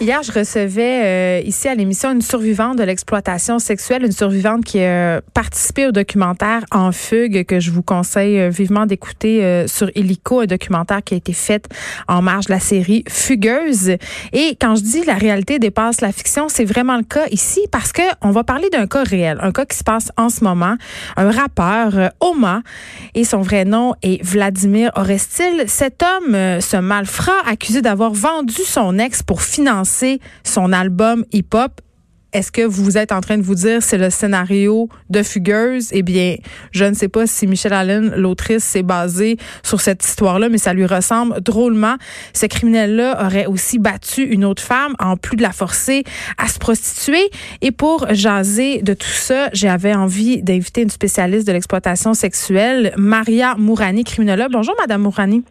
Hier, je recevais euh, ici à l'émission une survivante de l'exploitation sexuelle, une survivante qui a participé au documentaire En fugue que je vous conseille euh, vivement d'écouter euh, sur Illico, un documentaire qui a été fait en marge de la série Fugueuse. Et quand je dis la réalité dépasse la fiction, c'est vraiment le cas ici parce que on va parler d'un cas réel, un cas qui se passe en ce moment. Un rappeur, Oma, et son vrai nom est Vladimir Orestil. Cet homme, ce malfrat, accusé d'avoir vendu son ex pour financer son album hip-hop. Est-ce que vous êtes en train de vous dire c'est le scénario de Fugueuse? Eh bien, je ne sais pas si Michelle Allen, l'autrice, s'est basée sur cette histoire-là, mais ça lui ressemble drôlement. Ce criminel-là aurait aussi battu une autre femme en plus de la forcer à se prostituer. Et pour jaser de tout ça, j'avais envie d'inviter une spécialiste de l'exploitation sexuelle, Maria Mourani, criminologue. Bonjour, Madame Mourani.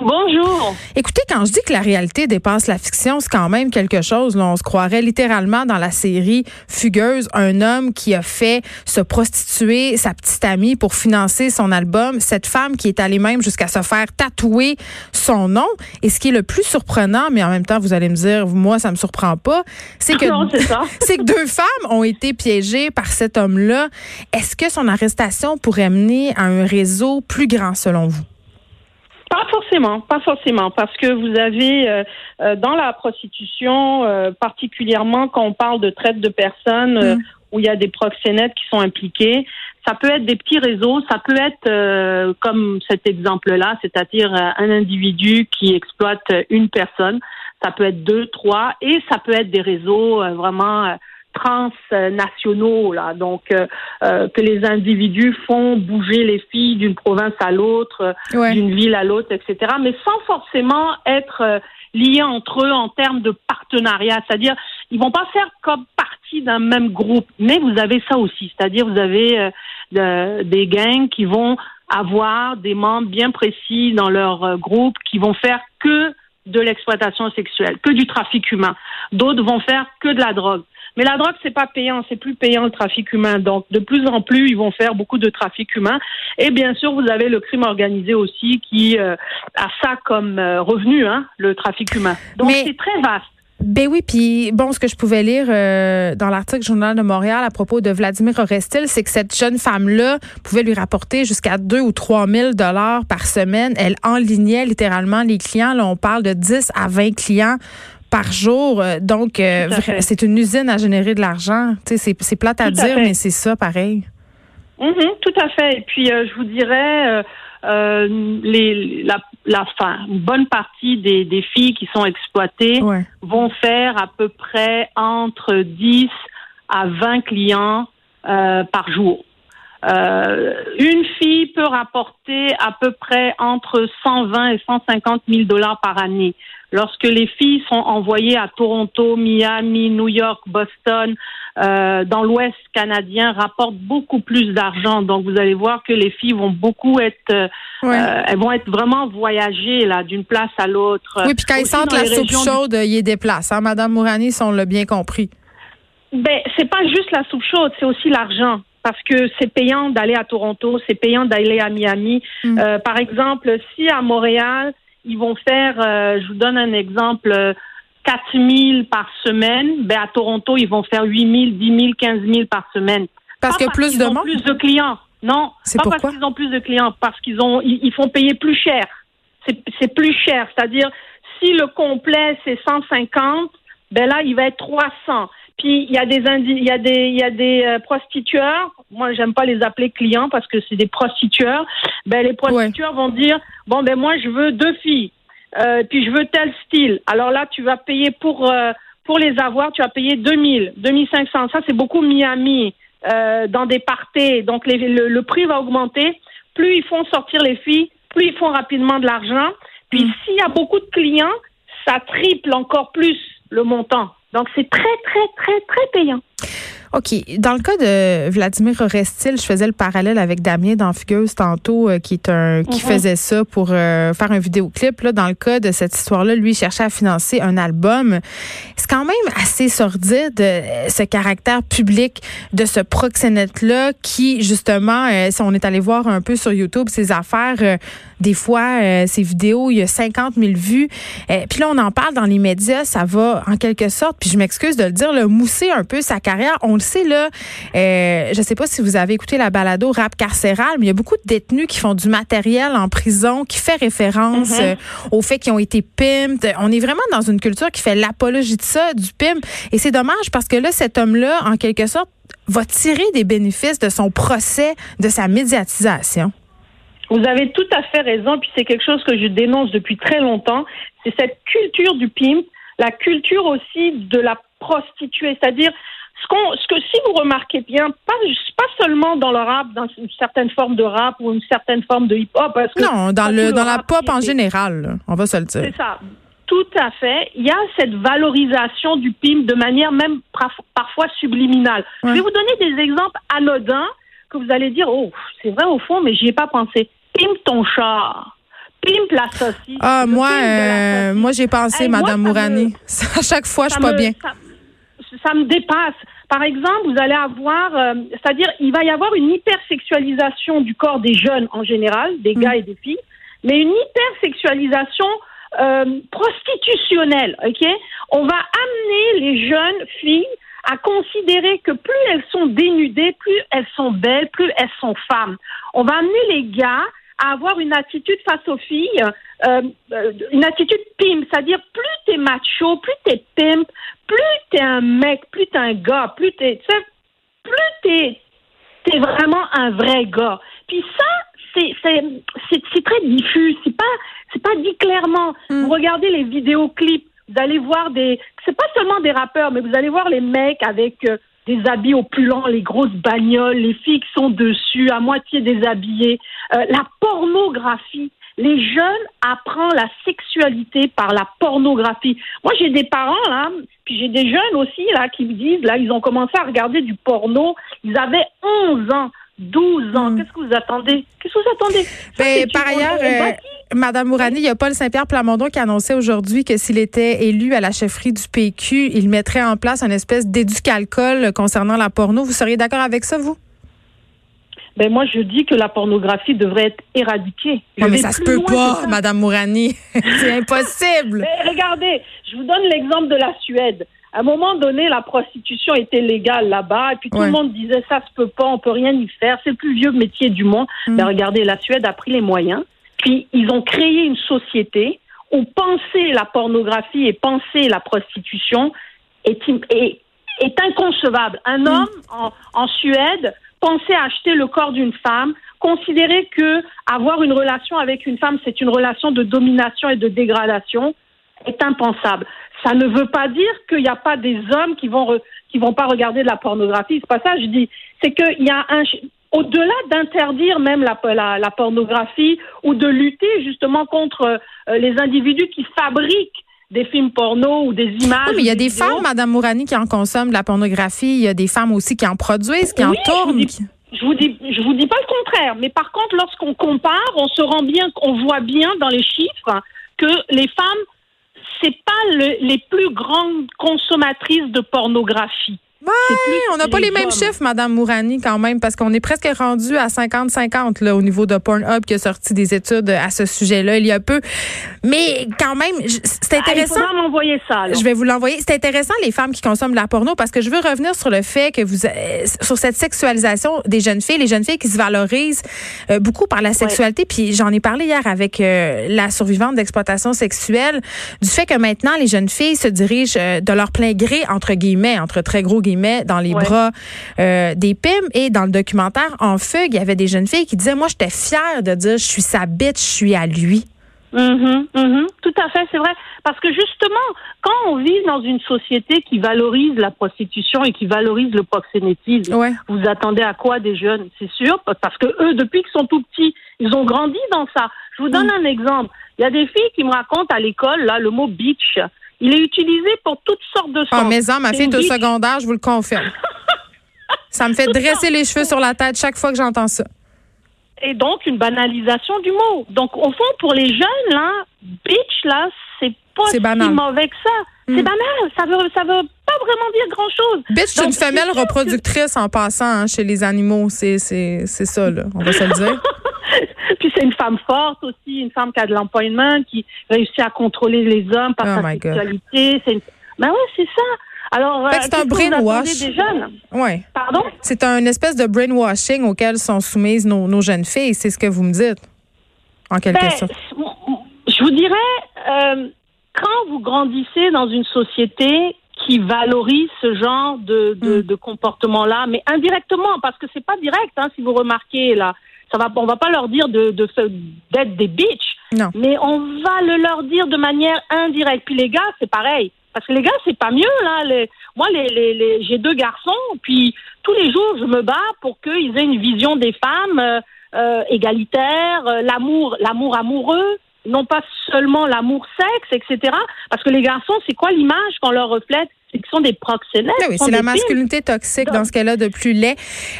Bonjour. Écoutez, quand je dis que la réalité dépasse la fiction, c'est quand même quelque chose. Là. On se croirait littéralement dans la série Fugueuse, un homme qui a fait se prostituer sa petite amie pour financer son album. Cette femme qui est allée même jusqu'à se faire tatouer son nom. Et ce qui est le plus surprenant, mais en même temps, vous allez me dire, moi, ça me surprend pas, c'est que, c'est que deux femmes ont été piégées par cet homme-là. Est-ce que son arrestation pourrait mener à un réseau plus grand selon vous? Pas forcément, pas forcément, parce que vous avez euh, euh, dans la prostitution, euh, particulièrement quand on parle de traite de personnes mm. où il y a des proxénètes qui sont impliqués, ça peut être des petits réseaux, ça peut être comme cet exemple-là, c'est-à-dire un individu qui exploite une personne, ça peut être deux, trois, et ça peut être des réseaux vraiment transnationaux là, donc euh, euh, que les individus font bouger les filles d'une province à l'autre, d'une ville à l'autre, etc. Mais sans forcément être euh, liés entre eux en termes de partenariat, c'est-à-dire ils vont pas faire comme partie d'un même groupe, mais vous avez ça aussi, c'est-à-dire vous avez des gangs qui vont avoir des membres bien précis dans leur groupe qui vont faire que de l'exploitation sexuelle, que du trafic humain. D'autres vont faire que de la drogue. Mais la drogue, c'est pas payant, c'est plus payant le trafic humain. Donc, de plus en plus, ils vont faire beaucoup de trafic humain. Et bien sûr, vous avez le crime organisé aussi qui euh, a ça comme euh, revenu, hein, le trafic humain. Donc, c'est très vaste. Ben oui, puis bon, ce que je pouvais lire euh, dans l'article Journal de Montréal à propos de Vladimir Orestil, c'est que cette jeune femme-là pouvait lui rapporter jusqu'à 2 ou 3 000 dollars par semaine. Elle enlignait littéralement les clients. Là, on parle de 10 à 20 clients par jour. Euh, donc, euh, c'est une usine à générer de l'argent. C'est plate à dire, mais c'est ça, pareil. Mm-hmm, tout à fait. Et puis, euh, je vous dirais, les, la, la fin, une bonne partie des, des filles qui sont exploitées vont faire à peu près entre 10 à 20 clients par jour. Une fille peut rapporter à peu près entre 120 et 150 000 dollars par année lorsque les filles sont envoyées à Toronto, Miami, New York, Boston, euh, dans l'Ouest canadien, rapportent beaucoup plus d'argent. Donc, vous allez voir que les filles vont beaucoup être, euh, euh, elles vont être vraiment voyagées là d'une place à l'autre. Oui, puis quand ils sentent la soupe chaude, il y a des places. Hein, Madame Mourani, si on l'a bien compris. Ben, c'est pas juste la soupe chaude, c'est aussi l'argent parce que c'est payant d'aller à Toronto, c'est payant d'aller à Miami. Mm. par exemple, si à Montréal, ils vont faire, euh, je vous donne un exemple, 4 000 par semaine. Ben, à Toronto, ils vont faire 8 000, 10 000, 15 000 par semaine. Parce qu'il y a plus de monde? plus de clients. Non, c'est pas parce qu'ils ont plus de clients, parce qu'ils ont, ils, font payer plus cher. C'est plus cher. C'est-à-dire, si le complet, c'est 150, ben là, il va être 300. Puis il y a des il y a des il y a des prostitueurs. Moi, j'aime pas les appeler clients parce que c'est des prostitueurs. Ben les prostitueurs vont dire bon ben moi je veux deux filles. Euh, puis je veux tel style. Alors là, tu vas payer pour euh, pour les avoir, tu vas payer 2000, 2500. Ça c'est beaucoup Miami euh, dans des parties. Donc les, le, le, prix va augmenter. Plus ils font sortir les filles, plus ils font rapidement de l'argent. Puis mm. s'il y a beaucoup de clients, ça triple encore plus le montant. Donc, c'est très, très, très, très payant. OK. Dans le cas de Vladimir Orestil, je faisais le parallèle avec Damien Danfigueuse tantôt, euh, qui est un qui mhm. faisait ça pour euh, faire un vidéoclip. Là, dans le cas de cette histoire-là, lui il cherchait à financer un album. C'est quand même assez sordide euh, ce caractère public de ce proxénète-là qui, justement, si on est allé voir un peu sur YouTube ses affaires, des fois, ses vidéos, il y a 50 000 vues. puis là, on en parle dans les médias, ça va en quelque sorte, puis je m'excuse de le dire, le mousser un peu sa carrière. On sais, là, euh, je sais pas si vous avez écouté la balado rap carcéral, mais il y a beaucoup de détenus qui font du matériel en prison, qui fait référence mm-hmm. euh, au fait qu'ils ont été pimped. On est vraiment dans une culture qui fait l'apologie de ça, du pimp. Et c'est dommage parce que là, cet homme-là, en quelque sorte, va tirer des bénéfices de son procès, de sa médiatisation. Vous avez tout à fait raison, puis c'est quelque chose que je dénonce depuis très longtemps. C'est cette culture du pimp, la culture aussi de la prostituée, c'est-à-dire ce, ce que si vous remarquez bien, pas, pas seulement dans le rap, dans une certaine forme de rap ou une certaine forme de hip-hop. non, dans, le, dans la pop en général, on va se le dire. C'est ça. Tout à fait. Il y a cette valorisation du pimp de manière même parfois subliminale. Je vais vous donner des exemples anodins que vous allez dire, oh, c'est vrai au fond, mais j'y ai pas pensé. Pimp ton char. Pimp la saucisse. Ah, moi, euh, moi j'ai pensé, Madame Mourani. à chaque fois, je suis pas bien. ça me dépasse. Par exemple, vous allez avoir, euh, c'est-à-dire, il va y avoir une hypersexualisation du corps des jeunes en général, des gars mm. et des filles, mais une hypersexualisation euh, prostitutionnelle, ok? On va amener les jeunes filles à considérer que plus elles sont dénudées, plus elles sont belles, plus elles sont femmes. On va amener les gars à avoir une attitude face aux filles, euh, une attitude pimp, c'est-à-dire plus t'es macho, plus t'es pimp, plus t'es un mec, plus t'es un gars, plus t'es, plus t'es, t'es vraiment un vrai gars. Puis ça, c'est, très diffus, c'est pas, c'est pas dit clairement. Mm. Vous regardez les vidéoclips, vous allez voir des, c'est pas seulement des rappeurs, mais vous allez voir les mecs avec euh, des habits opulents, les grosses bagnoles, les filles qui sont dessus, à moitié déshabillées, euh, la pornographie. Les jeunes apprennent la sexualité par la pornographie. Moi, j'ai des parents là, puis j'ai des jeunes aussi là qui me disent là, ils ont commencé à regarder du porno. Ils avaient 11 ans. 12 ans. Hmm. Qu'est-ce que vous attendez? Qu'est-ce que vous attendez? Ben, par ailleurs, euh, Madame Mourani, il y a Paul Saint-Pierre Plamondon qui annonçait aujourd'hui que s'il était élu à la chefferie du PQ, il mettrait en place une espèce d'éducalcool concernant la porno. Vous seriez d'accord avec ça, vous? Ben moi, je dis que la pornographie devrait être éradiquée. Non, mais ça se peut pas, Madame Mourani. C'est impossible. Mais regardez, je vous donne l'exemple de la Suède. À un moment donné, la prostitution était légale là-bas, et puis tout le monde disait ça se peut pas, on peut rien y faire, c'est le plus vieux métier du monde. Mais mm. ben, regardez, la Suède a pris les moyens, puis ils ont créé une société où penser la pornographie et penser la prostitution est, est, est inconcevable. Un mm. homme en, en Suède pensait acheter le corps d'une femme, considérer que avoir une relation avec une femme, c'est une relation de domination et de dégradation, est impensable. Ça ne veut pas dire qu'il n'y a pas des hommes qui vont qui vont pas regarder de la pornographie. C'est pas ça. Je dis, c'est qu'il y a un au-delà d'interdire même la, la, pornographie ou de lutter justement contre euh, les individus qui fabriquent des films porno ou des images. mais il y a des femmes, Madame Mourani, qui en consomment de la pornographie. Il y a des femmes aussi qui en produisent, qui en tournent. Je vous dis, je vous dis pas le contraire. Mais par contre, lorsqu'on compare, on se rend bien, on voit bien dans les chiffres que les femmes c'est pas les plus grandes consommatrices de pornographie. Oui, on n'a pas les, mêmes chiffres, Madame Mourani, quand même, parce qu'on est presque rendu à 50-50 là au niveau de Pornhub qui a sorti des études à ce sujet-là il y a peu. Mais quand même, c'est ah, intéressant. Ah, m'envoyer ça. Je vais vous l'envoyer. C'est intéressant les femmes qui consomment de la porno parce que je veux revenir sur le fait que vous euh, sur cette sexualisation des jeunes filles, les jeunes filles qui se valorisent euh, beaucoup par la sexualité. Puis j'en ai parlé hier avec euh, la survivante d'exploitation sexuelle du fait que maintenant les jeunes filles se dirigent de leur plein gré entre guillemets, entre très gros guillemets met dans les bras euh, des pimes. Et dans le documentaire En fugue, il y avait des jeunes filles qui disaient, moi, j'étais fière de dire, je suis sa bitch, je suis à lui. Mm-hmm, mm-hmm. tout à fait, c'est vrai. Parce que justement, quand on vit dans une société qui valorise la prostitution et qui valorise le proxénétisme, vous attendez à quoi des jeunes? C'est sûr, parce que eux, depuis qu'ils sont tout petits, ils ont grandi dans ça. Je vous donne mm. un exemple. Il y a des filles qui me racontent à l'école là le mot bitch. Il est utilisé pour toutes sortes de ah, sens. Ah, mais ça, ma fille de secondaire, je vous le confirme. Ça me fait dresser les cheveux sur la tête chaque fois que j'entends ça. Et donc, une banalisation du mot. Donc, au fond, pour les jeunes, là, bitch, là, c'est pas si mauvais que ça. C'est hmm. banal. Ça veut, ça veut pas vraiment dire grand-chose. Bitch, c'est une femelle reproductrice en passant hein, chez les animaux. C'est ça, là. On va se le dire. C'est une femme forte aussi, une femme qui a de l'employment, qui réussit à contrôler les hommes par oh sa sexualité. C'est Ben ouais, c'est ça. Alors, c'est un brainwash. Des jeunes? Ouais. Pardon? C'est un espèce de brainwashing auquel sont soumises nos, nos jeunes filles. C'est ce que vous me dites, en quelque ben, sorte. Je vous dirais, euh, quand vous grandissez dans une société qui valorise ce genre de, de, mm. de comportement-là, mais indirectement, parce que c'est pas direct, hein, si vous remarquez là. Ça va, on va pas leur dire de d'être des bitches, non. mais on va le leur dire de manière indirecte. Puis les gars, c'est pareil. Parce que les gars, c'est pas mieux, là. Les, moi, les, les, les j'ai deux garçons, puis tous les jours, je me bats pour qu'ils aient une vision des femmes euh, euh égalitaire, euh, l'amour, l'amour amoureux, non pas seulement l'amour sexe, etc. Parce que les garçons, c'est quoi l'image qu'on leur reflète? Qu'ils sont des proxénètes. Ah oui, c'est la masculinité toxique dans ce cas-là de plus laid.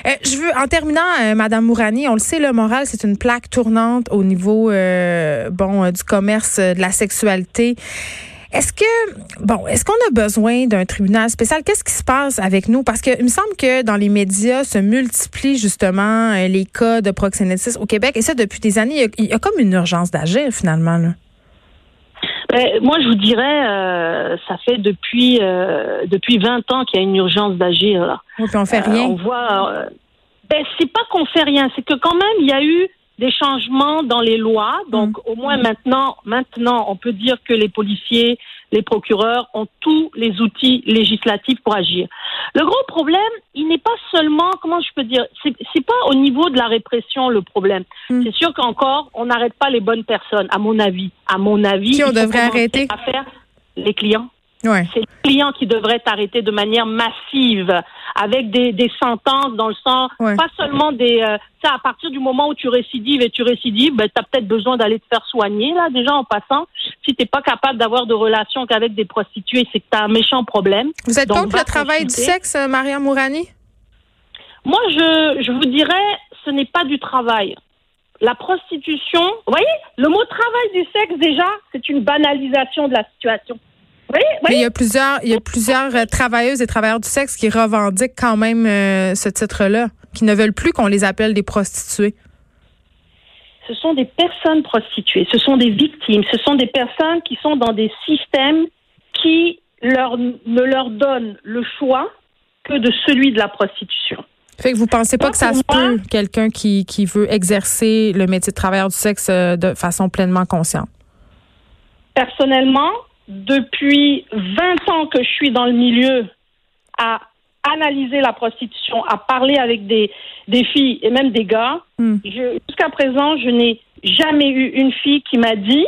Euh, je veux, en terminant, euh, Madame Mourani, on le sait, le moral, c'est une plaque tournante au niveau, euh, bon, du commerce de la sexualité. Est-ce que, bon, est-ce qu'on a besoin d'un tribunal spécial? Qu'est-ce qui se passe avec nous? Parce qu'il me semble que dans les médias se multiplient justement euh, les cas de proxénétisme au Québec. Et ça, depuis des années, il y a, comme une urgence d'agir finalement. Là. Ben, moi, je vous dirais, euh, ça fait depuis euh, depuis 20 ans qu'il y a une urgence d'agir. On fait rien. on voit. ben, c'est pas qu'on fait rien, c'est que quand même, il y a eu des changements dans les lois. Donc, mm. au moins maintenant, maintenant, on peut dire que les policiers, les procureurs ont tous les outils législatifs pour agir. Le gros problème, il n'est pas seulement, comment je peux dire, c'est pas au niveau de la répression le problème. Mm. C'est sûr qu'encore, on n'arrête pas les bonnes personnes, à mon avis. À mon avis, qui on devrait arrêter à faire les clients. C'est le client qui devrait arrêter de manière massive, avec des, des sentences dans le sens, pas seulement des... Euh, ça, à partir du moment où tu récidives et tu récidives, ben, tu as peut-être besoin d'aller te faire soigner, là, déjà en passant. Si tu pas capable d'avoir de relations qu'avec des prostituées, c'est que tu as un méchant problème. Vous êtes contre le travail du sexe, euh, Maria Mourani? Moi, je, je vous dirais, ce n'est pas du travail. La prostitution, vous voyez, le mot travail du sexe, déjà, c'est une banalisation de la situation. Il y a plusieurs, il y a plusieurs euh, travailleuses et travailleurs du sexe qui revendiquent quand même euh, ce titre-là, qui ne veulent plus qu'on les appelle des prostituées. Ce sont des personnes prostituées, ce sont des victimes, ce sont des personnes qui sont dans des systèmes qui leur, ne leur donnent le choix que de celui de la prostitution. Fait que vous pensez pas que ça se peut, quelqu'un qui, qui veut exercer le métier de travailleur du sexe euh, de façon pleinement consciente? Personnellement, depuis 20 ans que je suis dans le milieu à analyser la prostitution, à parler avec des, des filles et même des gars. Hmm. Jusqu'à présent, je n'ai jamais eu une fille qui m'a dit,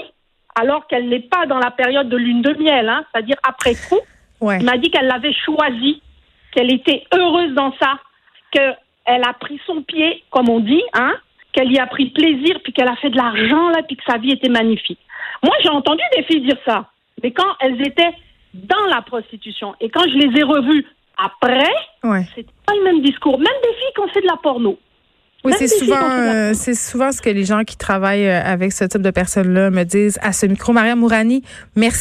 alors qu'elle n'est pas dans la période de lune de miel, hein, c'est-à-dire après coup, ouais. m'a dit qu'elle l'avait choisi, qu'elle était heureuse dans ça, qu'elle a pris son pied, comme on dit, hein, qu'elle y a pris plaisir, puis qu'elle a fait de l'argent, là, puis que sa vie était magnifique. Moi, j'ai entendu des filles dire ça. Mais quand elles étaient dans la prostitution et quand je les ai revues après, ouais. c'est pas le même discours. Même des filles qui ont fait de la porno. Oui, c'est souvent, euh, c'est souvent ce que les gens qui travaillent euh, avec ce type de personnes-là me disent à ce micro. Maria Mourani, merci.